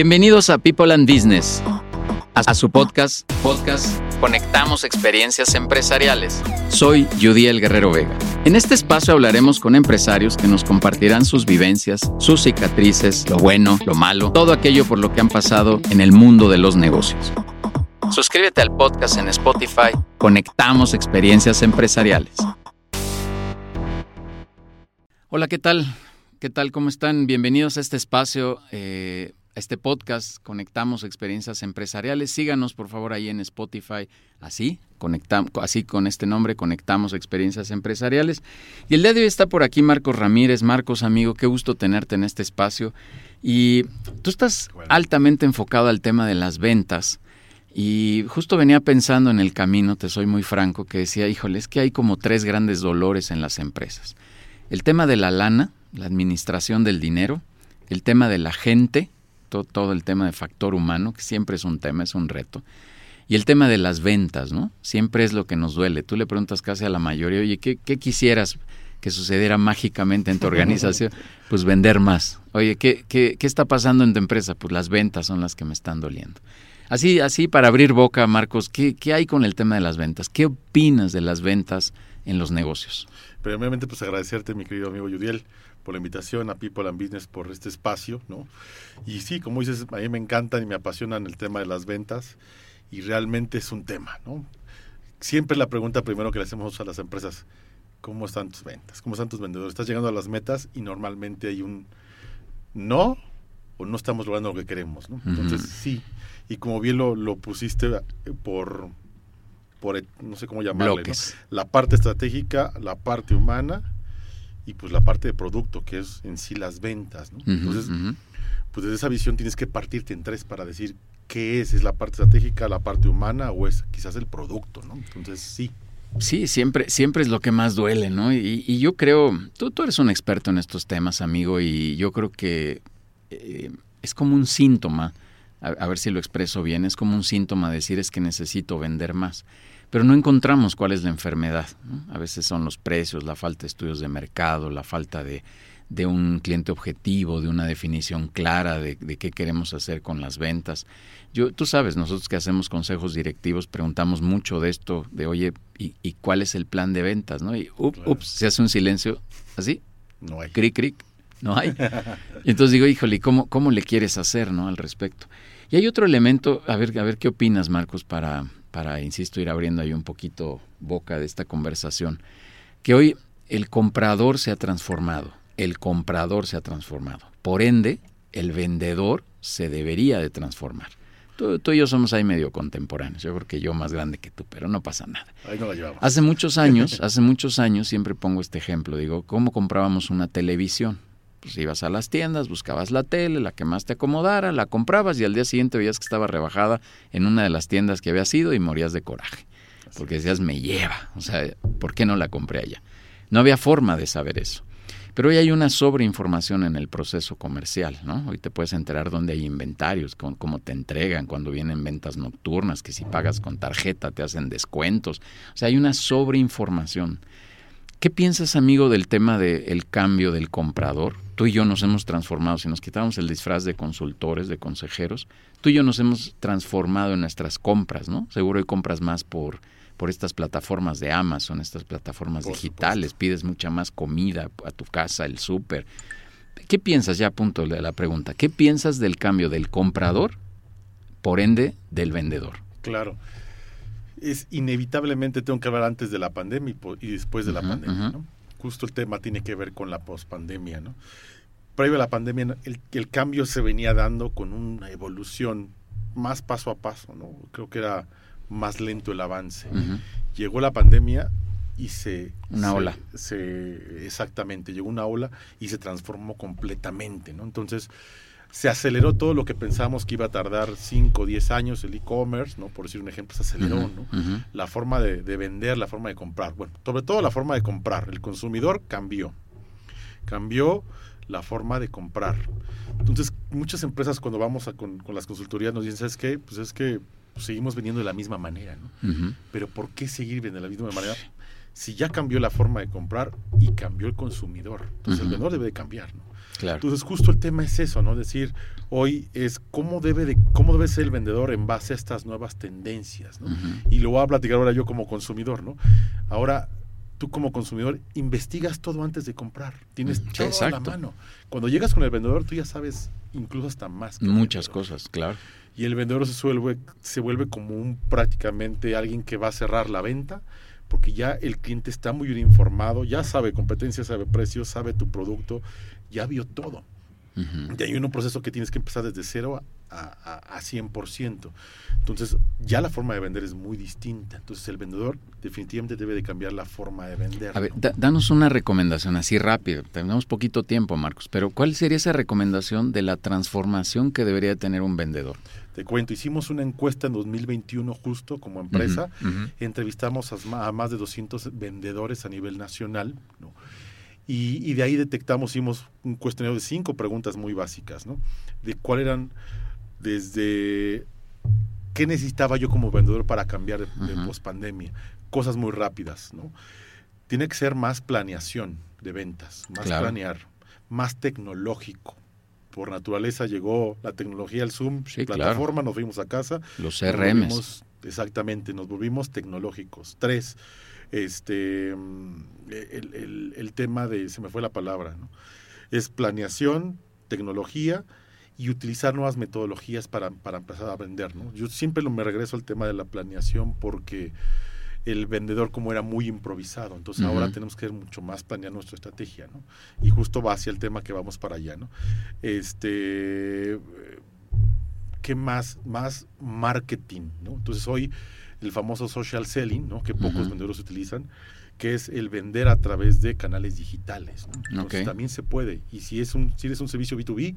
Bienvenidos a People and Business, a su podcast, podcast Conectamos Experiencias Empresariales. Soy Judiel Guerrero Vega. En este espacio hablaremos con empresarios que nos compartirán sus vivencias, sus cicatrices, lo bueno, lo malo, todo aquello por lo que han pasado en el mundo de los negocios. Suscríbete al podcast en Spotify. Conectamos Experiencias Empresariales. Hola, ¿qué tal? ¿Qué tal? ¿Cómo están? Bienvenidos a este espacio. Eh, este podcast, Conectamos Experiencias Empresariales. Síganos, por favor, ahí en Spotify. Así, conectamos, así con este nombre, Conectamos Experiencias Empresariales. Y el día de hoy está por aquí Marcos Ramírez. Marcos, amigo, qué gusto tenerte en este espacio. Y tú estás altamente enfocado al tema de las ventas. Y justo venía pensando en el camino, te soy muy franco, que decía, híjole, es que hay como tres grandes dolores en las empresas. El tema de la lana, la administración del dinero, el tema de la gente todo, el tema de factor humano, que siempre es un tema, es un reto. Y el tema de las ventas, ¿no? Siempre es lo que nos duele. Tú le preguntas casi a la mayoría, oye, ¿qué, quisieras que sucediera mágicamente en tu organización? Pues vender más. Oye, ¿qué, ¿qué, qué, está pasando en tu empresa? Pues las ventas son las que me están doliendo. Así, así para abrir boca, Marcos, ¿qué, qué hay con el tema de las ventas? ¿Qué opinas de las ventas en los negocios? Primeramente, pues agradecerte, mi querido amigo Yudiel por la invitación, a People and Business por este espacio, ¿no? Y sí, como dices, a mí me encantan y me apasionan el tema de las ventas y realmente es un tema, ¿no? Siempre la pregunta primero que le hacemos a las empresas, ¿cómo están tus ventas? ¿Cómo están tus vendedores? Estás llegando a las metas y normalmente hay un no o no estamos logrando lo que queremos, ¿no? Entonces, sí, y como bien lo, lo pusiste por, por, no sé cómo llamarle, ¿no? la parte estratégica, la parte humana y pues la parte de producto, que es en sí las ventas. ¿no? Entonces, pues desde esa visión tienes que partirte en tres para decir qué es, es la parte estratégica, la parte humana o es quizás el producto, ¿no? Entonces, sí. Sí, siempre, siempre es lo que más duele, ¿no? Y, yo creo, tú, tú eres un experto en estos temas, amigo, y yo creo que eh, es como un síntoma, a, ver si lo expreso bien, es como un síntoma decir es que necesito vender más pero no encontramos cuál es la enfermedad. A veces son los precios, la falta de estudios de mercado, la falta de, un cliente objetivo, de una definición clara de, qué queremos hacer con las ventas. Yo, tú sabes, nosotros que hacemos consejos directivos preguntamos mucho de esto, de oye, ¿y, cuál es el plan de ventas? ¿no? Y ups, se hace un silencio así, no hay. cric, cric, no hay. y entonces digo, híjole, ¿cómo, ¿cómo le quieres hacer ¿no? al respecto? Y hay otro elemento, a ver, a ver qué opinas, Marcos, para, para, insisto, ir abriendo ahí un poquito boca de esta conversación, que hoy el comprador se ha transformado, el comprador se ha transformado. Por ende, el vendedor se debería de transformar. Tú, y yo somos ahí medio contemporáneos. Yo creo que yo más grande que tú, pero no pasa nada. Ahí no la hace muchos años, hace muchos años siempre pongo este ejemplo. Digo, ¿cómo comprábamos una televisión? Pues ibas a las tiendas, buscabas la tele, la que más te acomodara, la comprabas y al día siguiente veías que estaba rebajada en una de las tiendas que había sido y morías de coraje. Porque decías, me lleva. O sea, ¿por qué no la compré allá? No había forma de saber eso. Pero hoy hay una sobreinformación en el proceso comercial, ¿no? Hoy te puedes enterar dónde hay inventarios, cómo te entregan, cuando vienen ventas nocturnas, que si pagas con tarjeta te hacen descuentos. O sea, hay una sobreinformación. ¿Qué piensas, amigo, del tema del cambio del comprador? Tú y yo nos hemos transformado, si nos quitamos el disfraz de consultores, de consejeros, tú y yo nos hemos transformado en nuestras compras, ¿no? Seguro hay compras más por, por estas plataformas de Amazon, estas plataformas digitales, pides mucha más comida a tu casa, el súper. ¿Qué piensas, ya a punto de la pregunta, qué piensas del cambio del comprador, por ende, del vendedor? Claro es inevitablemente tengo que hablar antes de la pandemia y, después de la pandemia, ¿no? Justo el tema tiene que ver con la pospandemia, ¿no? Previo a la pandemia, el, el cambio se venía dando con una evolución más paso a paso, ¿no? Creo que era más lento el avance. Llegó la pandemia y se... Una ola. Se, exactamente, llegó una ola y se transformó completamente, ¿no? Entonces, se aceleró todo lo que pensábamos que iba a tardar 5 o 10 años, el e-commerce, ¿no? Por decir un ejemplo, se aceleró, ¿no? La forma de, vender, la forma de comprar. Bueno, sobre todo la forma de comprar. El consumidor cambió. Cambió la forma de comprar. Entonces, muchas empresas cuando vamos a, con, las consultorías nos dicen, ¿sabes qué? Pues es que seguimos vendiendo de la misma manera, ¿no? Pero ¿por qué seguir vendiendo de la misma manera? Si ya cambió la forma de comprar y cambió el consumidor. Entonces, el vendedor debe de cambiar, ¿no? Claro. Entonces, justo el tema es eso, ¿no? Decir, hoy es cómo debe, de, cómo debe ser el vendedor en base a estas nuevas tendencias, ¿no? Y lo voy a platicar ahora yo como consumidor, ¿no? Ahora, tú como consumidor investigas todo antes de comprar. Tienes Mm, todo a la exacto. mano. Cuando llegas con el vendedor, tú ya sabes incluso hasta más. que Muchas cosas, claro. Y el vendedor se vuelve, se vuelve como un prácticamente alguien que va a cerrar la venta, porque ya el cliente está muy bien informado, ya sabe competencia, sabe precios, sabe tu producto, ya vio todo. Ujú. Y hay un proceso que tienes que empezar desde cero a, a, a 100%. Entonces, ya la forma de vender es muy distinta. Entonces, el vendedor definitivamente debe de cambiar la forma de vender. A ver, ¿no? da- danos una recomendación así rápido. Tenemos poquito tiempo, Marcos, pero ¿cuál sería esa recomendación de la transformación que debería tener un vendedor? Te cuento, hicimos una encuesta en 2021 justo como empresa. Entrevistamos a, más de 200 vendedores a nivel nacional, ¿no? Y, y de ahí detectamos, hicimos un cuestionario de cinco preguntas muy básicas, ¿no? De cuál eran, desde qué necesitaba yo como vendedor para cambiar de, de pospandemia. Cosas muy rápidas, ¿no? Tiene que ser más planeación de ventas, más Claro. planear, más tecnológico. Por naturaleza llegó la tecnología, el Zoom, Sí, claro. plataforma, nos fuimos a casa, Los volvimos- exactamente, nos volvimos tecnológicos. Tres, este, el, el- el tema de, se me fue la palabra, ¿no? Es planeación, tecnología y utilizar nuevas metodologías para, para empezar a vender, ¿no? Yo siempre lo- me regreso al tema de la planeación porque el vendedor como era muy improvisado, entonces ahora tenemos que mucho más planear nuestra estrategia, ¿no? Y justo va hacia el tema que vamos para allá, ¿no? Este, ¿qué más? Más marketing, ¿no? Entonces hoy el famoso social selling, ¿no? Que pocos vendedores utilizan, que es el vender a través de canales digitales, ¿no? Entonces también se puede. Y si es un si eres un servicio B2B,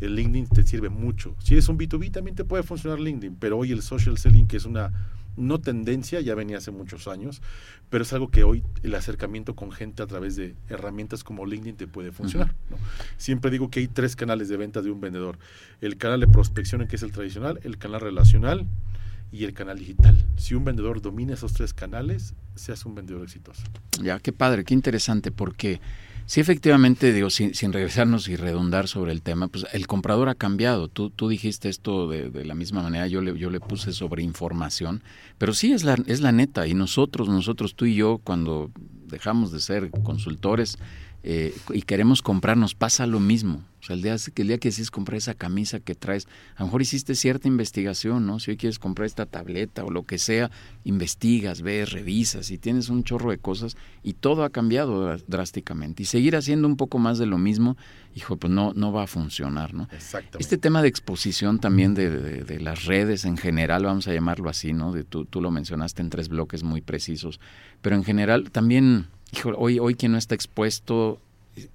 el LinkedIn te sirve mucho. Si eres un B2B también te puede funcionar LinkedIn, pero hoy el social selling que es una no tendencia, ya venía hace muchos años, pero es algo que hoy el acercamiento con gente a través de herramientas como LinkedIn te puede funcionar. ¿no? Siempre digo que hay tres canales de venta de un vendedor. El canal de prospección, que es el tradicional, el canal relacional y el canal digital. Si un vendedor domina esos tres canales, se hace un vendedor exitoso. Ya, qué padre, qué interesante, porque sí, efectivamente, digo, sin, sin regresarnos y redundar sobre el tema, pues el comprador ha cambiado. Tú, tú dijiste esto de, la misma manera, yo le, yo le puse sobre información, pero sí es la, es la neta, y nosotros, nosotros, tú y yo, cuando dejamos de ser consultores eh, y queremos comprar, nos pasa lo mismo. O sea, el día, que el día que decides comprar esa camisa que traes, a lo mejor hiciste cierta investigación, ¿no? Si hoy quieres comprar esta tableta o lo que sea, investigas, ves, revisas y tienes un chorro de cosas y todo ha cambiado drásticamente. Y seguir haciendo un poco más de lo mismo, hijo, pues no, no va a funcionar, ¿no? Exactamente. Este tema de exposición también de, de- de las redes en general, vamos a llamarlo así, ¿no? De tú, tú lo mencionaste en tres bloques muy precisos, pero en general también, hijo, hoy, hoy quien no está expuesto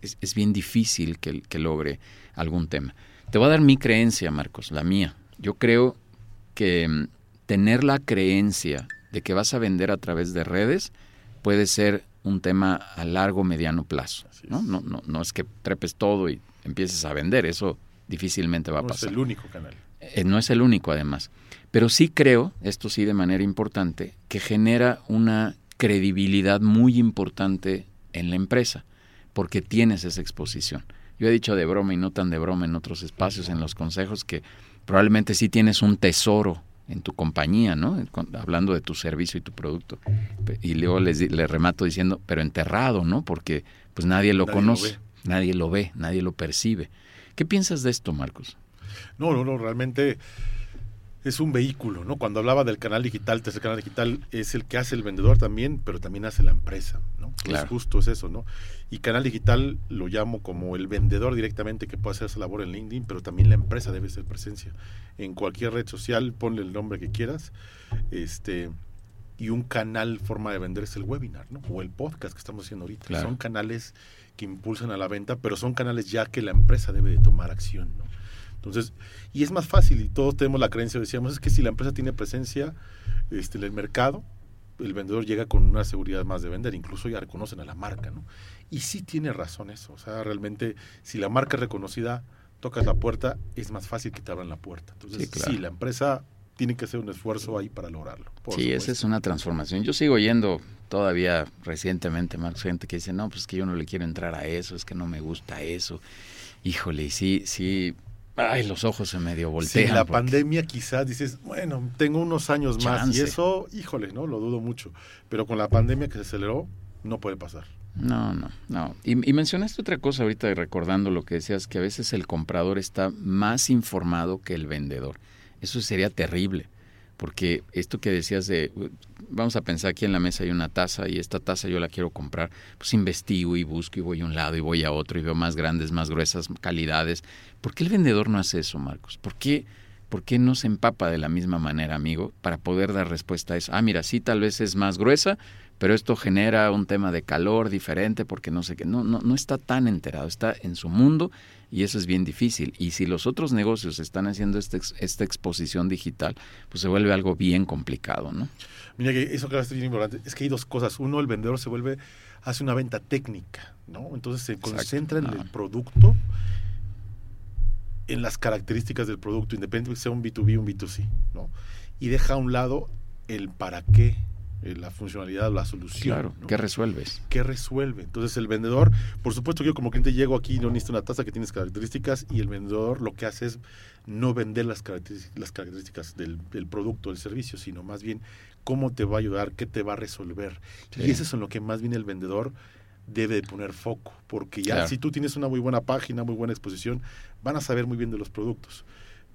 es, es bien difícil que, que logre algún tema. Te voy a dar mi creencia, Marcos, la mía. Yo creo que mm, tener la creencia de que vas a vender a través de redes puede ser un tema a largo, mediano plazo. ¿no? es. No, no, no es que trepes todo y empieces a vender, eso difícilmente va a no es pasar. el único canal. Eh, no es el único además. Pero sí creo, esto sí de manera importante, que genera una credibilidad muy importante en la empresa, porque tienes esa exposición. Yo he dicho de broma y no tan de broma en otros espacios, en los consejos, que probablemente sí tienes un tesoro en tu compañía, ¿no? Hablando de tu servicio y tu producto. Y luego les, remato diciendo, pero enterrado, ¿no? Porque pues nadie lo Nadie conoce, nadie lo ve, nadie lo percibe. ¿Qué piensas de esto, Marcos? No, no, no, realmente es un vehículo, ¿no? Cuando hablaba del canal digital, tercer canal digital, es el que hace el vendedor también, pero también hace la empresa, ¿no? Claro. justo es eso, ¿no? Y canal digital lo llamo como el vendedor directamente que puede hacer esa labor en LinkedIn, pero también la empresa debe ser presencia. En cualquier red social, ponle el nombre que quieras, este y un canal, forma de vender es el webinar, ¿no? O el podcast que estamos haciendo ahorita. Claro. Son canales que impulsan a la venta, pero son canales ya que la empresa debe de tomar acción, ¿no? Entonces, y es más fácil, y todos tenemos la creencia, decíamos, es que si la empresa tiene presencia este, en el mercado, el vendedor llega con una seguridad más de vender, incluso ya reconocen a la marca, ¿no? Y sí tiene razón eso, o sea, realmente, si la marca es reconocida, tocas la puerta, es más fácil que te abran la puerta. Entonces, Sí, la empresa tiene que hacer un esfuerzo ahí para lograrlo. Sí, esa es una transformación. Yo sigo oyendo todavía recientemente, Marcos, gente que dice, no, pues es que yo no le quiero entrar a eso, es que no me gusta eso. híjole, sí, sí, ay, los ojos se medio voltean. Sí, la pandemia quizás dices, bueno, tengo unos años más y eso, híjole, ¿no? Lo dudo mucho. Pero con la pandemia que se aceleró, no puede pasar. No, no, no. Y, y, mencionaste otra cosa ahorita recordando lo que decías, que a veces el comprador está más informado que el vendedor. Eso sería terrible, porque esto que decías de, vamos a pensar aquí en la mesa hay una taza y esta taza yo la quiero comprar, pues investigo y busco y voy a un lado y voy a otro y veo más grandes, más gruesas calidades. ¿Por qué el vendedor no hace eso, Marcos? ¿Por qué? ¿Por qué no se empapa de la misma manera, amigo, para poder dar respuesta a eso? Ah, mira, sí, tal vez es más gruesa, pero esto genera un tema de calor diferente porque no sé qué. No, no, no está tan enterado, está en su mundo y eso es bien difícil. Y si los otros negocios están haciendo este, esta exposición digital, pues se vuelve algo bien complicado, ¿no? Mira que eso que es bien importante. Es que hay dos cosas. Uno, el vendedor se vuelve, hace una venta técnica, ¿no? Entonces se concentra en el producto, en las características del producto, independientemente que sea un B2B o un B2C, ¿no? Y deja a un lado el para qué eh, la funcionalidad, la solución. Claro, ¿qué resuelves? ¿Qué resuelve? Entonces el vendedor, por supuesto que yo como cliente llego aquí y no necesito una tasa que tiene características y el vendedor lo que hace es no vender las características, las características del, producto, del servicio, sino más bien cómo te va a ayudar, qué te va a resolver. Y eso es en lo que más bien el vendedor debe poner foco, porque ya si tú tienes una muy buena página, muy buena exposición, van a saber muy bien de los productos.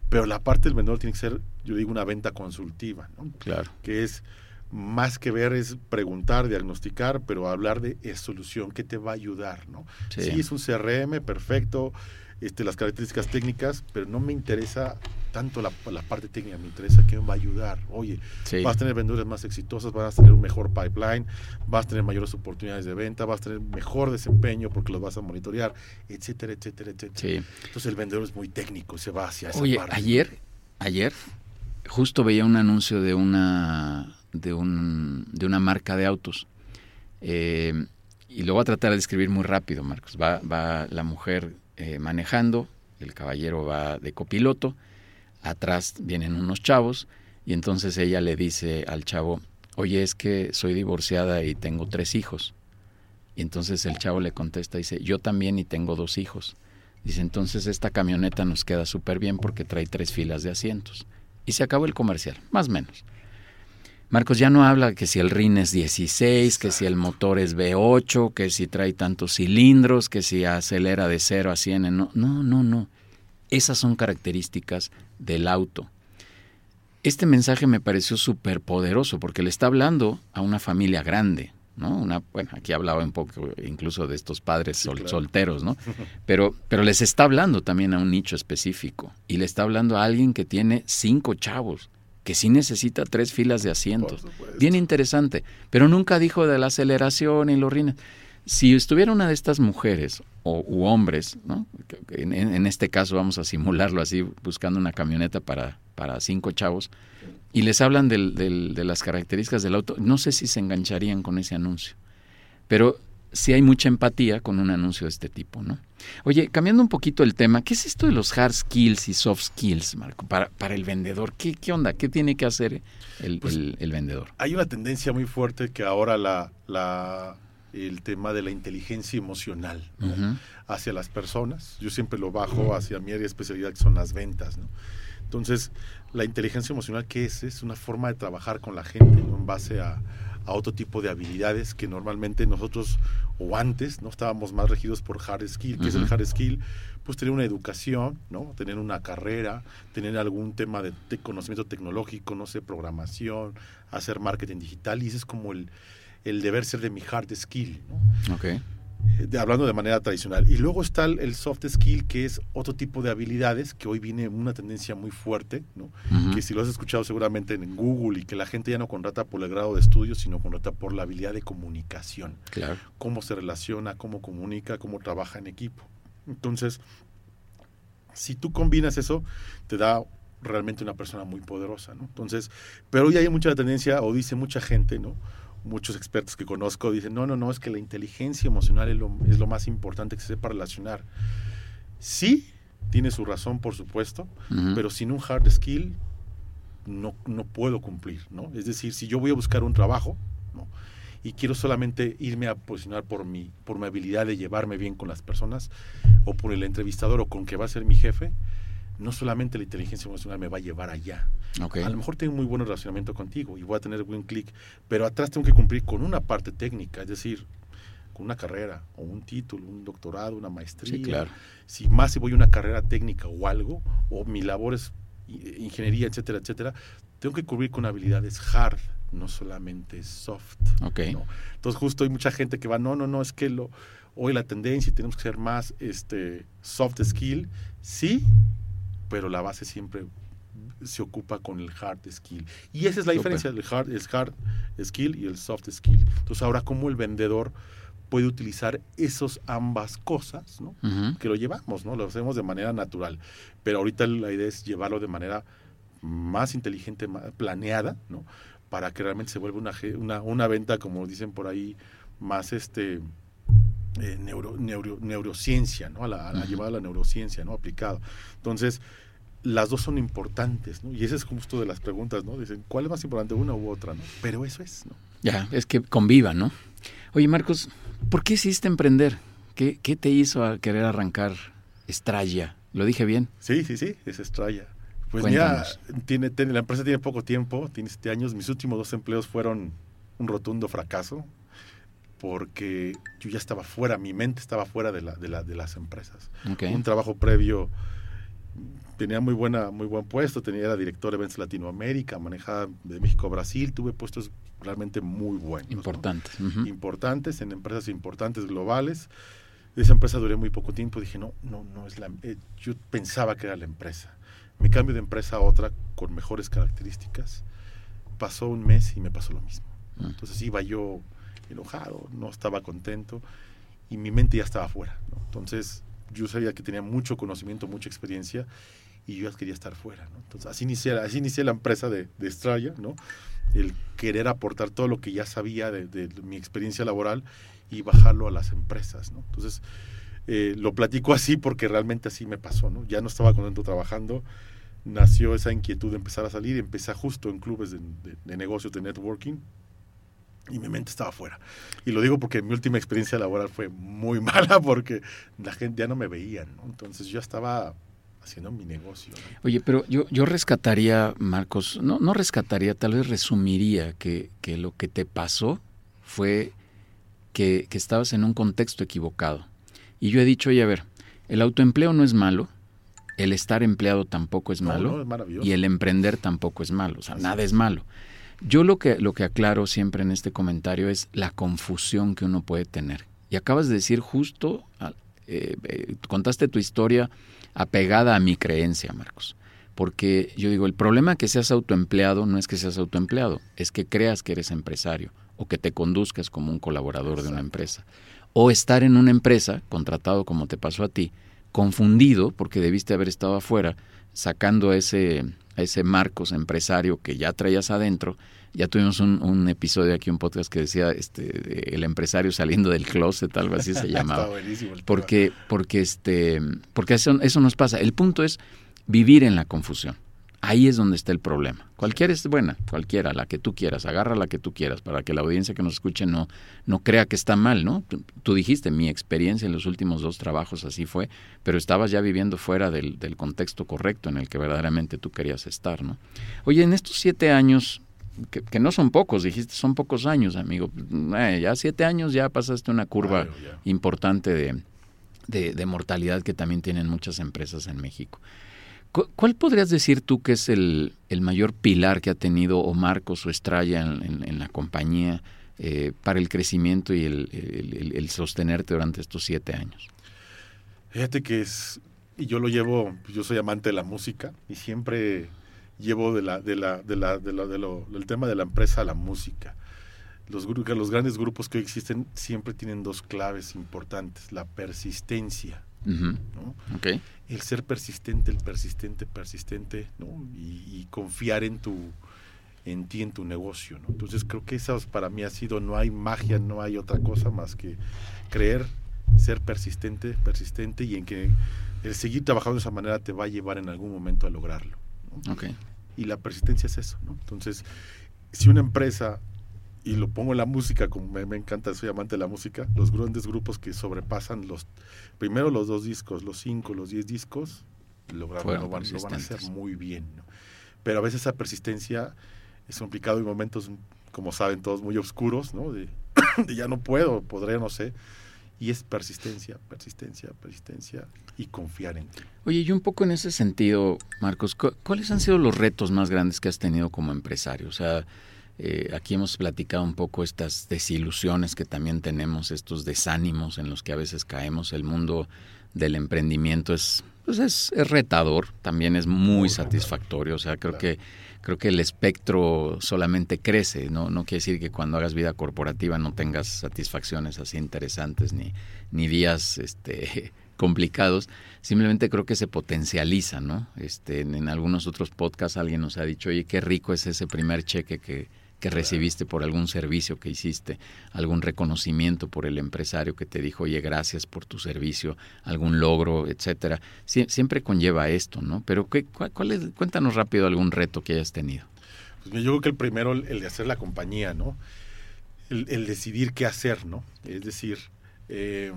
Pero la parte del vendedor tiene que ser, yo digo, una venta consultiva, ¿no? Claro. Que es más que ver es preguntar, diagnosticar, pero hablar de solución, ¿qué te va a ayudar? ¿no? Sí. es un CRM, perfecto, este, las características técnicas, pero no me interesa tanto la, parte técnica, me interesa qué me va a ayudar. Oye, vas a tener vendedores más exitosos, vas a tener un mejor pipeline, vas a tener mayores oportunidades de venta, vas a tener mejor desempeño porque los vas a monitorear, etcétera, etcétera, etcétera. Entonces el vendedor es muy técnico, se va hacia esa Oye, ayer, ayer justo veía un anuncio de una de, un, de una marca de autos. Eh, y lo voy a tratar de describir muy rápido, Marcos. Va, va la mujer eh, manejando, el caballero va de copiloto, atrás vienen unos chavos y entonces ella le dice al chavo, oye, es que soy divorciada y tengo tres hijos. Y entonces el chavo le contesta, dice, yo también y tengo dos hijos. Dice, entonces esta camioneta nos queda súper bien porque trae tres filas de asientos. Y se acabó el comercial, más o menos. Marcos ya no habla que si el RIN es 16, que si el motor es V8, que si trae tantos cilindros, que si acelera de 0 a 100. No, no, no, no. Esas son características del auto. Este mensaje me pareció súper poderoso porque le está hablando a una familia grande, ¿no? Una, bueno, aquí hablaba un poco incluso de estos padres solteros, ¿no? Pero, pero les está hablando también a un nicho específico y le está hablando a alguien que tiene cinco chavos que sí necesita tres filas de asientos. Bien interesante, pero nunca dijo de la aceleración y los rines. Si estuviera una de estas mujeres o u hombres, ¿no? en, este caso vamos a simularlo así, buscando una camioneta para, para cinco chavos, y les hablan del, del, de las características del auto, no sé si se engancharían con ese anuncio. Pero sí hay mucha empatía con un anuncio de este tipo, ¿no? Oye, cambiando un poquito el tema, ¿qué es esto de los hard skills y soft skills, Marco, para, para el vendedor? ¿Qué, ¿Qué onda? ¿Qué tiene que hacer el, pues, el, vendedor? Hay una tendencia muy fuerte que ahora la, la el tema de la inteligencia emocional hacia las personas. Yo siempre lo bajo hacia mi área de especialidad, que son las ventas, ¿no? Entonces, la inteligencia emocional, ¿qué es? Es una forma de trabajar con la gente en base a, a otro tipo de habilidades que normalmente nosotros o antes no estábamos más regidos por hard skill. ¿Qué es el hard skill? Pues tener una educación, ¿no? Tener una carrera, tener algún tema de, conocimiento tecnológico, no sé, programación, hacer marketing digital y ese es como el, el deber ser de mi hard skill. ¿no? Okay hablando de manera tradicional. Y luego está el, soft skill, que es otro tipo de habilidades, que hoy viene una tendencia muy fuerte, ¿no? que si lo has escuchado seguramente en Google y que la gente ya no contrata por el grado de estudio, sino contrata por la habilidad de comunicación. Claro. Cómo se relaciona, cómo comunica, cómo trabaja en equipo. Entonces, si tú combinas eso, te da realmente una persona muy poderosa, ¿no? Entonces, pero hoy hay mucha tendencia, o dice mucha gente, ¿no? Muchos expertos que conozco dicen, no, no, no, es que la inteligencia emocional es lo, es lo más importante que se sepa relacionar. Sí, tiene su razón, por supuesto, pero sin un hard skill no, no puedo cumplir, ¿no? Es decir, si yo voy a buscar un trabajo, ¿no? y quiero solamente irme a posicionar por mi, por mi habilidad de llevarme bien con las personas o por el entrevistador o con que va a ser mi jefe, no solamente la inteligencia emocional me va a llevar allá. A lo mejor tengo muy buen relacionamiento contigo y voy a tener buen clic, pero atrás tengo que cumplir con una parte técnica, es decir, con una carrera o un título, un doctorado, una maestría. Sí, claro. Si más si voy a una carrera técnica o algo, o mi labor es ingeniería, etcétera, etcétera, tengo que cubrir con habilidades hard, no solamente soft. Okay. Entonces justo hay mucha gente que va, no, no, no, es que lo, hoy la tendencia tenemos que ser más este, soft skill, sí, pero la base siempre se ocupa con el hard skill. Y esa es la diferencia del hard, el hard skill y el soft skill. Entonces ahora como el vendedor puede utilizar esos ambas cosas, ¿no? Que lo llevamos, ¿no? Lo hacemos de manera natural. Pero ahorita la idea es llevarlo de manera más inteligente, más planeada, ¿no? Para que realmente se vuelva una, una, una venta, como dicen por ahí, más este eh, neuro, neurociencia, ¿no? A la, a a la neurociencia, ¿no? Aplicado. Entonces, las dos son importantes, ¿no? Y ese es justo de las preguntas, ¿no? Dicen, ¿cuál es más importante, una u otra, ¿no? Pero eso es, ¿no? Ya, es que convivan, ¿no? Oye, Marcos, ¿por qué hiciste emprender? ¿Qué, qué te hizo a querer arrancar Estrella? ¿Lo dije bien? Sí, sí, sí, es Estrella. Pues ya tiene, tiene, la empresa tiene poco tiempo, tiene siete años. Mis últimos dos empleos fueron un rotundo fracaso porque yo ya estaba fuera, mi mente estaba fuera de, la, de, la, de las empresas. Un trabajo previo, tenía muy buena muy buen puesto, tenía era director de eventos Latinoamérica, manejaba de México a Brasil, tuve puestos realmente muy buenos. Importantes. Importantes, en empresas importantes globales. esa empresa duré muy poco tiempo, dije, no, no, no es la... Eh, yo pensaba que era la empresa. Me cambio de empresa a otra con mejores características. Pasó un mes y me pasó lo mismo. Mm. Entonces iba yo enojado, no estaba contento y mi mente ya estaba fuera. Entonces yo sabía que tenía mucho conocimiento, mucha experiencia y yo quería estar fuera. Entonces así inicié, así inicié la empresa de, de Estrella, ¿no? el querer aportar todo lo que ya sabía de, mi experiencia laboral y bajarlo a las empresas. ¿no? Entonces eh, lo platico así porque realmente así me pasó. ¿no? Ya no estaba contento trabajando nació esa inquietud de empezar a salir, empecé justo en clubes de, de negocios, de networking, y mi mente estaba fuera. Y lo digo porque mi última experiencia laboral fue muy mala porque la gente ya no me veía, ¿no? Entonces yo estaba haciendo mi negocio. Oye, pero yo, yo rescataría, Marcos, no, no rescataría, tal vez resumiría que, que lo que te pasó fue que, que, estabas en un contexto equivocado. Y yo he dicho, oye, a ver, el autoempleo no es malo, el estar empleado tampoco es malo, y el emprender tampoco es malo, o sea, nada es malo. Yo lo que, lo que aclaro siempre en este comentario es la confusión que uno puede tener. Y acabas de decir justo, eh, eh, contaste tu historia apegada a mi creencia, Marcos. Porque yo digo, el problema que seas autoempleado no es que seas autoempleado, es que creas que eres empresario o que te conduzcas como un colaborador de una empresa. O estar en una empresa, contratado como te pasó a ti, confundido porque debiste haber estado afuera, sacando ese, ese Marcos empresario que ya traías adentro. Ya tuvimos un, episodio aquí, un podcast que decía este, el empresario saliendo del closet, algo así se llamaba. porque, porque, este, porque eso, eso nos pasa. El punto es vivir en la confusión. Ahí es donde está el problema. Cualquiera es buena, cualquiera, la que tú quieras, agarra la que tú quieras, para que la audiencia que nos escuche no, no crea que está mal, ¿no? Tú, dijiste, mi experiencia en los últimos dos trabajos así fue, pero estabas ya viviendo fuera del, del, contexto correcto en el que verdaderamente tú querías estar, ¿no? Oye, en estos siete años, que, no son pocos, dijiste, son pocos años, amigo, eh, ya siete años ya pasaste una curva importante de, de, de mortalidad que también tienen muchas empresas en México. ¿Cuál podrías decir tú que es el, mayor pilar que ha tenido o Marcos o Estrella en, la compañía eh, para el crecimiento y el, sostenerte durante estos siete años? Fíjate que es, y yo lo llevo, yo soy amante de la música y siempre llevo de la, de la, de la, de del tema de la empresa a la música. Los, los grandes grupos que hoy existen siempre tienen dos claves importantes, la persistencia el ser persistente, el persistente, persistente, Y, confiar en tu en ti, en tu negocio, Entonces creo que eso para mí ha sido, no hay magia, no hay otra cosa más que creer, ser persistente, persistente y en que el seguir trabajando de esa manera te va a llevar en algún momento a lograrlo. Y la persistencia es eso, Entonces, si una empresa y lo pongo en la música, como me, encanta, soy amante de la música, los grandes grupos que sobrepasan los, primero los dos discos, los cinco, los diez discos, lograron, lo, van, a hacer muy bien. Pero a veces esa persistencia es complicado en momentos, como saben todos, muy oscuros, ¿no? De, de ya no puedo, podré, no sé. Y es persistencia, persistencia, persistencia y confiar en ti. Oye, y un poco en ese sentido, Marcos, ¿cuáles han sido los retos más grandes que has tenido como empresario? O sea, eh, aquí hemos platicado un poco estas desilusiones que también tenemos, estos desánimos en los que a veces caemos. El mundo del emprendimiento es, pues es, retador, también es muy, satisfactorio. O sea, creo que creo que el espectro solamente crece. No, no quiere decir que cuando hagas vida corporativa no tengas satisfacciones así interesantes ni, ni días este, complicados, simplemente creo que se potencializa, ¿no? Este, en, algunos otros podcasts alguien nos ha dicho, oye, qué rico es ese primer cheque que, que recibiste por algún servicio que hiciste, algún reconocimiento por el empresario que te dijo, oye, gracias por tu servicio, algún logro, etcétera. siempre conlleva esto, ¿no? Pero ¿qué, cuál es, cuéntanos rápido algún reto que hayas tenido. Pues yo creo que el primero, el de hacer la compañía, ¿no? El, decidir qué hacer, ¿no? Es decir, eh,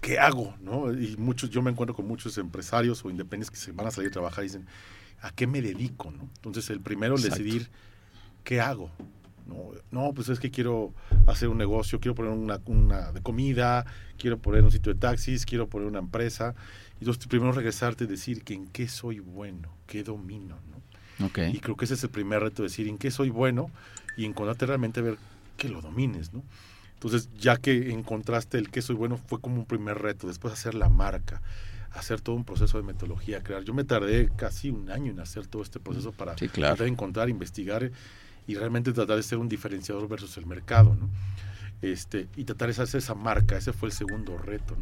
¿qué hago? ¿no? Y muchos, yo me encuentro con muchos empresarios o independientes que se van a salir a trabajar y dicen, ¿a qué me dedico? ¿no? Entonces, el primero, el decidir ¿qué hago? No, no, pues es que quiero hacer un negocio, quiero poner una, una de comida, quiero poner un sitio de taxis, quiero poner una empresa. Y entonces primero regresarte y decir que en qué soy bueno, qué domino, ¿no? Okay. Y creo que ese es el primer reto, decir en qué soy bueno y encontrarte realmente ver que lo domines, ¿no? Entonces, ya que encontraste el qué soy bueno, fue como un primer reto. Después hacer la marca, hacer todo un proceso de metodología, crear. Yo me tardé casi un año en hacer todo este proceso para sí, encontrar, investigar y realmente tratar de ser un diferenciador versus el mercado. Este, y tratar de hacer esa marca, ese fue el segundo reto.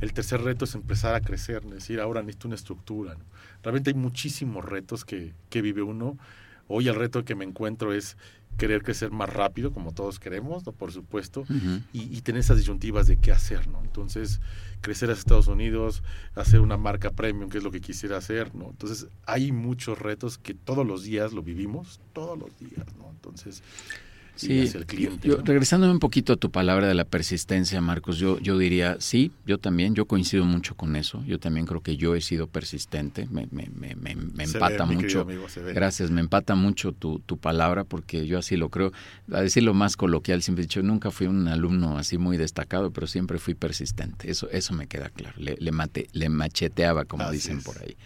El tercer reto es empezar a crecer, es decir, ahora necesito una estructura. Realmente hay muchísimos retos que, que vive uno. Hoy el reto que me encuentro es querer crecer más rápido, como todos queremos, ¿no? por supuesto, y, tener esas disyuntivas de qué hacer, ¿no? Entonces, crecer a Estados Unidos, hacer una marca premium, que es lo que quisiera hacer, ¿no? Entonces, hay muchos retos que todos los días lo vivimos, todos los días, ¿no? Entonces, Sí, yo, regresándome un poquito a tu palabra de la persistencia, Marcos, yo, yo diría, sí, yo también, yo coincido mucho con eso, yo también creo que yo he sido persistente, me, me, me, me empata mucho, gracias, me empata mucho tu, tu palabra porque yo así lo creo, a decirlo más coloquial, siempre he dicho, nunca fui un alumno así muy destacado, pero siempre fui persistente, eso, eso me queda claro, le, le, mate, le macheteaba, como dicen por ahí.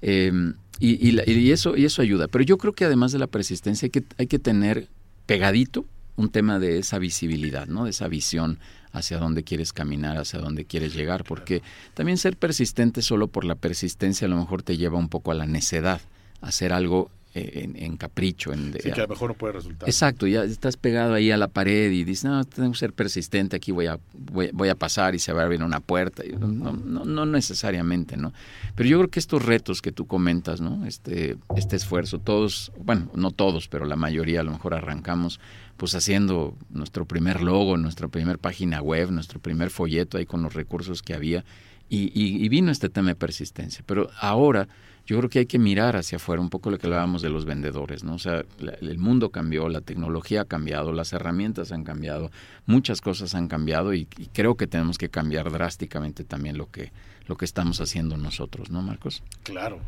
Em, y, y, y, eso, y eso ayuda, pero yo creo que además de la persistencia hay que, hay que tener pegadito un tema de esa visibilidad, ¿no? De esa visión hacia dónde quieres caminar, hacia dónde quieres llegar, porque también ser persistente solo por la persistencia a lo mejor te lleva un poco a la necedad, hacer algo en, capricho. En, sí, que a lo mejor no puede resultar. Exacto, ya estás pegado ahí a la pared y dices, no, tengo que ser persistente, aquí voy a, voy, a pasar y se va a abrir una puerta. No, no, no, necesariamente, ¿no? Pero yo creo que estos retos que tú comentas, ¿no? Este, este esfuerzo, todos, bueno, no todos, pero la mayoría a lo mejor arrancamos pues haciendo nuestro primer logo, nuestra primera página web, nuestro primer folleto ahí con los recursos que había. Y, y, y vino este tema de persistencia. Pero ahora yo creo que hay que mirar hacia afuera, un poco lo que hablábamos de los vendedores, ¿no? O sea, el mundo cambió, la tecnología ha cambiado, las herramientas han cambiado, muchas cosas han cambiado y, creo que tenemos que cambiar drásticamente también lo que, lo que estamos haciendo nosotros, ¿no, Marcos? Claro.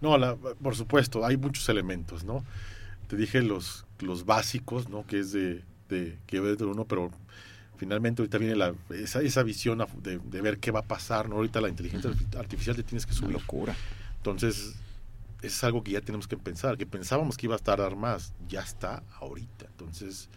No, por supuesto, hay muchos elementos, ¿no? Te dije los, los básicos, ¿no? Que es de, de que de uno, pero finalmente ahorita viene la, esa, esa visión de, de, ver qué va a pasar, ¿no? Ahorita la inteligencia artificial te tienes que subir. Una locura. Entonces, es algo que ya tenemos que pensar, que pensábamos que iba a tardar más, ya está ahorita. Entonces,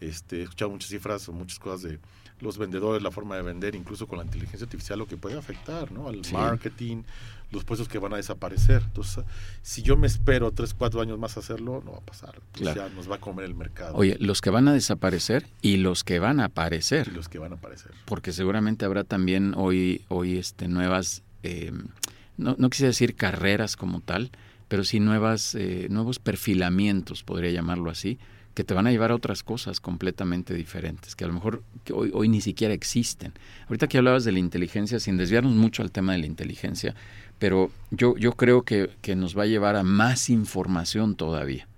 este, he escuchado muchas cifras o muchas cosas de los vendedores, la forma de vender, incluso con la inteligencia artificial, lo que puede afectar, ¿no? Al marketing, los puestos que van a desaparecer. Entonces, si yo me espero tres, cuatro años más a hacerlo, no va a pasar. ya nos va a comer el mercado. Oye, los que van a desaparecer y los que van a aparecer. Y los que van a aparecer. Porque seguramente habrá también hoy, hoy este, nuevas... Eh, no, no quisiera decir carreras como tal, pero sí nuevas, eh, nuevos perfilamientos, podría llamarlo así, que te van a llevar a otras cosas completamente diferentes, que a lo mejor hoy, hoy ni siquiera existen. Ahorita que hablabas de la inteligencia, sin desviarnos mucho al tema de la inteligencia, pero yo, yo creo que, que nos va a llevar a más información todavía,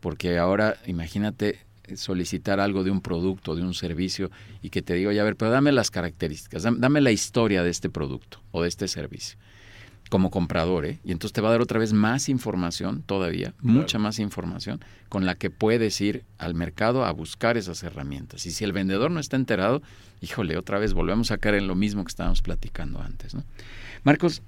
porque ahora imagínate solicitar algo de un producto, de un servicio, y que te digo, ya a ver, pero dame las características, dame la historia de este producto o de este servicio como comprador, ¿eh? y entonces te va a dar otra vez más información todavía, mucha más información con la que puedes ir al mercado a buscar esas herramientas. Y si el vendedor no está enterado, híjole, otra vez volvemos a caer en lo mismo que estábamos platicando antes. ¿no? Marcos,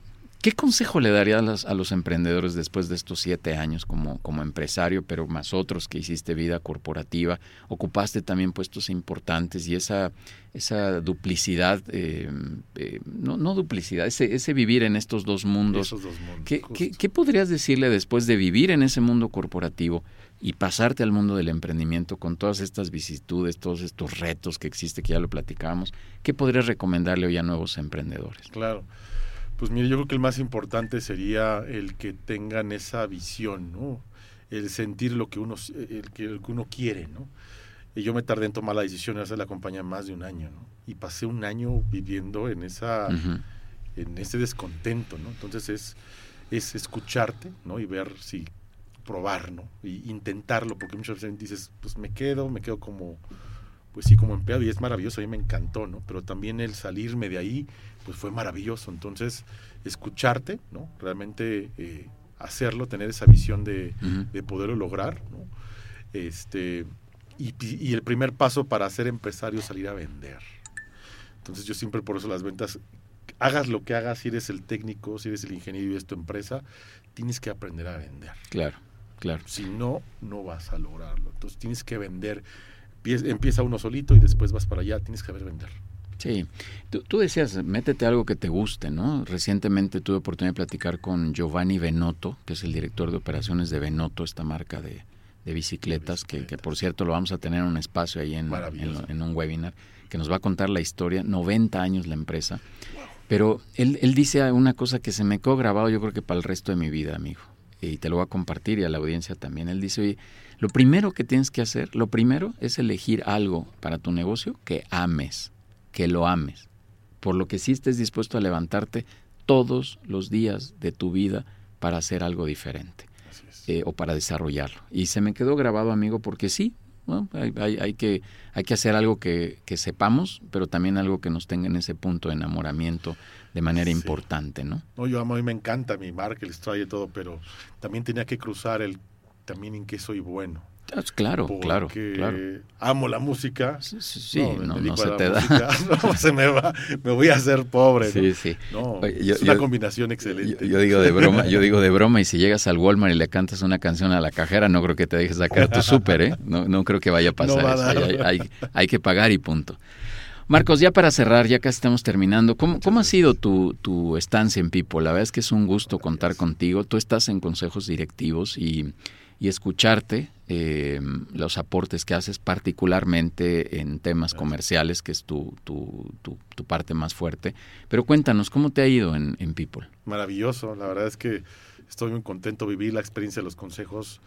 ¿Qué consejo le darías a los, emprendedores después de estos siete años como, como empresario, pero más otros que hiciste vida corporativa? Ocupaste también puestos importantes y esa, esa duplicidad, eh, eh, no, no, duplicidad, ese, ese vivir en estos dos mundos. Esos dos mundos ¿Qué, ¿qué, ¿Qué podrías decirle después de vivir en ese mundo corporativo y pasarte al mundo del emprendimiento con todas estas vicisitudes, todos estos retos que existe, que ya lo platicábamos? ¿Qué podrías recomendarle hoy a nuevos emprendedores? Claro. Pues mire, yo creo que el más importante sería el que tengan esa visión, ¿no? El sentir lo que uno, el que, uno quiere, ¿no? Y yo me tardé en tomar la decisión de hacer la compañía más de un año, ¿no? Y pasé un año viviendo en esa, en ese descontento, ¿no? Entonces es, es escucharte, ¿no? Y ver si probar, ¿no? Y intentarlo, porque muchas veces dices, pues me quedo, me quedo como, pues sí, como empleado y es maravilloso, a mí me encantó, ¿no? Pero también el salirme de ahí, pues fue maravilloso. Entonces, escucharte, ¿no? Realmente eh, hacerlo, tener esa visión de, poderlo lograr, ¿no? Este, y, el primer paso para ser empresario es salir a vender. Entonces yo siempre por eso las ventas, hagas lo que hagas, si eres el técnico, si eres el ingeniero y es tu empresa, tienes que aprender a vender. Claro, claro. Si no, no vas a lograrlo. Entonces tienes que vender empieza uno solito y después vas para allá, tienes que saber vender. Sí, tú, decías, métete algo que te guste, ¿no? Recientemente tuve oportunidad de platicar con Giovanni Benotto, que es el director de operaciones de Benotto, esta marca de, bicicletas, Que, por cierto lo vamos a tener en un espacio ahí en, en, un webinar, que nos va a contar la historia, 90 años la empresa. Pero él, él dice una cosa que se me quedó grabado yo creo que para el resto de mi vida, amigo, y te lo voy a compartir y a la audiencia también. Él dice, oye, lo primero que tienes que hacer, lo primero es elegir algo para tu negocio que ames, que lo ames, por lo que sí estés dispuesto a levantarte todos los días de tu vida para hacer algo diferente eh, o para desarrollarlo. Y se me quedó grabado, amigo, porque sí, hay, que, hay que hacer algo que, sepamos, pero también algo que nos tenga en ese punto de enamoramiento de manera importante, ¿no? No, yo a mí me encanta mi marca, el Stride y todo, pero también tenía que cruzar el también en qué soy bueno. Ah, claro, claro, claro. Amo la música. Sí, no, no, se te da. no, se me va, me voy a hacer pobre. Sí, sí. No, es una combinación excelente. Yo, digo de broma, yo digo de broma y si llegas al Walmart y le cantas una canción a la cajera, no creo que te dejes sacar tu súper, ¿eh? No, no creo que vaya a pasar eso. Hay, hay, que pagar y punto. Marcos, ya para cerrar, ya casi estamos terminando, ¿cómo, cómo ha sido tu, tu estancia en People? La verdad es que es un gusto contar contigo. Tú estás en consejos directivos y y escucharte eh, los aportes que haces, particularmente en temas comerciales, que es tu, tu, tu, parte más fuerte. Pero cuéntanos, ¿cómo te ha ido en, en, People? Maravilloso, la verdad es que estoy muy contento. Vivir la experiencia de los consejos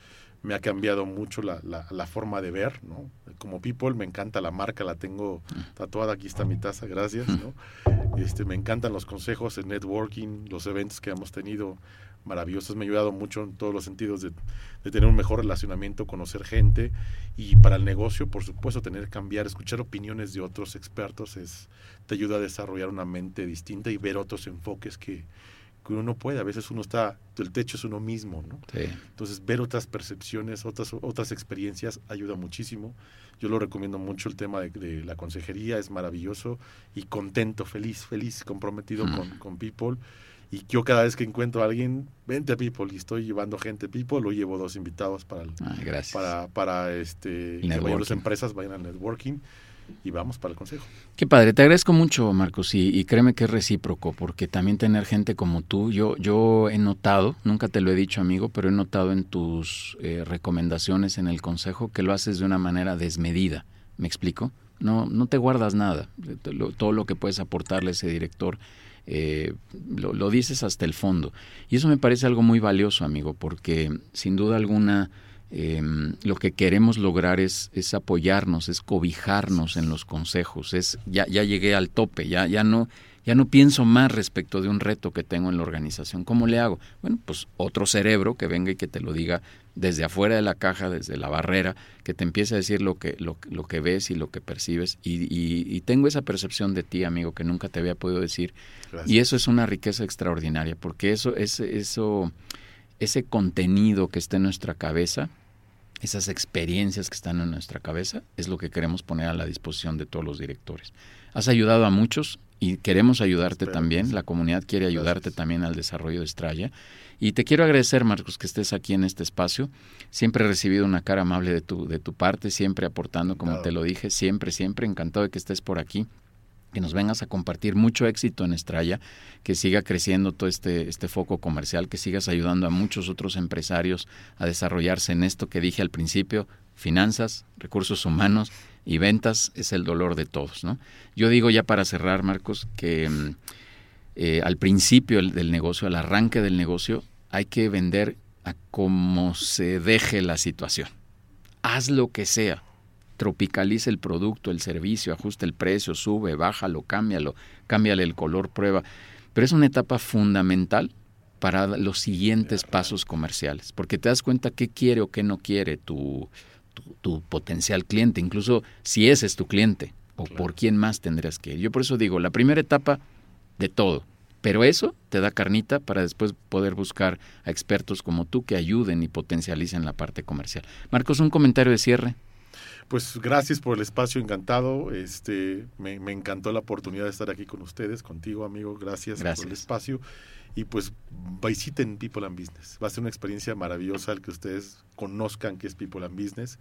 me ha cambiado mucho la, la, forma de ver, ¿no? Como People me encanta la marca, la tengo tatuada, aquí está mi taza, gracias, ¿no? Este, me encantan los consejos, el networking, los eventos que hemos tenido maravillosos, me ha ayudado mucho en todos los sentidos de, tener un mejor relacionamiento, conocer gente y para el negocio, por supuesto, tener que cambiar, escuchar opiniones de otros expertos es te ayuda a desarrollar una mente distinta y ver otros enfoques que, uno no puede. A veces uno está, el techo es uno mismo, ¿no? Entonces, ver otras percepciones, otras, otras experiencias ayuda muchísimo. Yo lo recomiendo mucho el tema de, la consejería, es maravilloso y contento, feliz, feliz, comprometido con, con People. Y yo cada vez que encuentro a alguien, vente a People y estoy llevando gente a People, lo llevo dos invitados para para para este que vayan las empresas, vayan al networking y vamos para el consejo. Qué padre, te agradezco mucho, Marcos, y, créeme que es recíproco, porque también tener gente como tú, yo, yo he notado, nunca te lo he dicho, amigo, pero he notado en tus eh, recomendaciones en el consejo que lo haces de una manera desmedida. ¿Me explico? No, no te guardas nada. todo lo que puedes aportarle a ese director eh, lo, dices hasta el fondo. Y eso me parece algo muy valioso, amigo, porque sin duda alguna em, lo que queremos lograr es, es, apoyarnos, es cobijarnos en los consejos, es ya, ya llegué al tope, ya, ya no ya no pienso más respecto de un reto que tengo en la organización. ¿Cómo le hago? Bueno, pues otro cerebro que venga y que te lo diga desde afuera de la caja, desde la barrera, que te empiece a decir lo que, lo, lo que ves y lo que percibes. Y, y, tengo esa percepción de ti, amigo, que nunca te había podido decir. Y eso es una riqueza extraordinaria, porque eso, es, eso, ese contenido que está en nuestra cabeza, esas experiencias que están en nuestra cabeza, es lo que queremos poner a la disposición de todos los directores. Has ayudado a muchos y queremos ayudarte también. La comunidad quiere ayudarte también al desarrollo de Estrella. Y te quiero agradecer, Marcos, que estés aquí en este espacio. Siempre he recibido una cara amable de tu, de tu parte, siempre aportando, como te lo dije, siempre, siempre encantado de que estés por aquí que nos vengas a compartir mucho éxito en Estrella, que siga creciendo todo este, este foco comercial, que sigas ayudando a muchos otros empresarios a desarrollarse en esto que dije al principio, finanzas, recursos humanos y ventas es el dolor de todos. ¿no? Yo digo ya para cerrar, Marcos, que mm, eh, al principio del negocio, al arranque del negocio, hay que vender a como se deje la situación. Haz lo que sea. Tropicaliza el producto, el servicio, ajusta el precio, sube, bájalo, cámbialo, cámbiale el color, prueba. Pero es una etapa fundamental para los siguientes pasos comerciales, porque te das cuenta qué quiere o qué no quiere tu, tu, potencial cliente, incluso si ese es tu cliente o por quién más tendrías que ir. Yo por eso digo, la primera etapa de todo. Pero eso te da carnita para después poder buscar a expertos como tú que ayuden y potencialicen la parte comercial. Marcos, un comentario de cierre. Pues gracias por el espacio, encantado. Este, me, encantó la oportunidad de estar aquí con ustedes, contigo, amigo. Gracias, por el espacio. Y pues visiten People and Business. Va a ser una experiencia maravillosa el que ustedes conozcan qué es People and Business.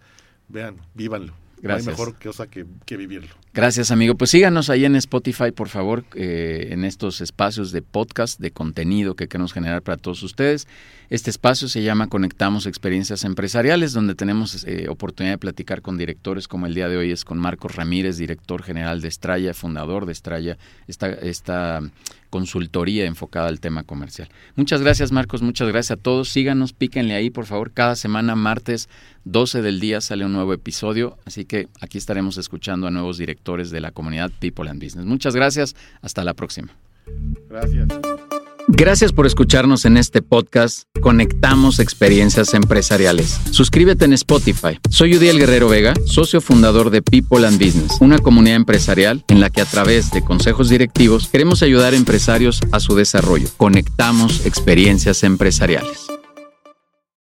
Vean, vívanlo. Gracias. No hay mejor cosa que, que, vivirlo. Gracias, amigo. Pues síganos ahí en Spotify, por favor, eh, en estos espacios de podcast, de contenido que queremos generar para todos ustedes. Este espacio se llama Conectamos Experiencias Empresariales, donde tenemos eh, oportunidad de platicar con directores, como el día de hoy es con Marcos Ramírez, director general de Estrella, fundador de Estrella, esta, esta consultoría enfocada al tema comercial. Muchas gracias, Marcos. Muchas gracias a todos. Síganos, píquenle ahí, por favor. Cada semana, martes 12 del día, sale un nuevo episodio. Así que aquí estaremos escuchando a nuevos directores de la comunidad People and Business. Muchas gracias, hasta la próxima. Gracias. Gracias por escucharnos en este podcast Conectamos Experiencias Empresariales. Suscríbete en Spotify. Soy Udiel Guerrero Vega, socio fundador de People and Business, una comunidad empresarial en la que a través de consejos directivos queremos ayudar a empresarios a su desarrollo. Conectamos Experiencias Empresariales.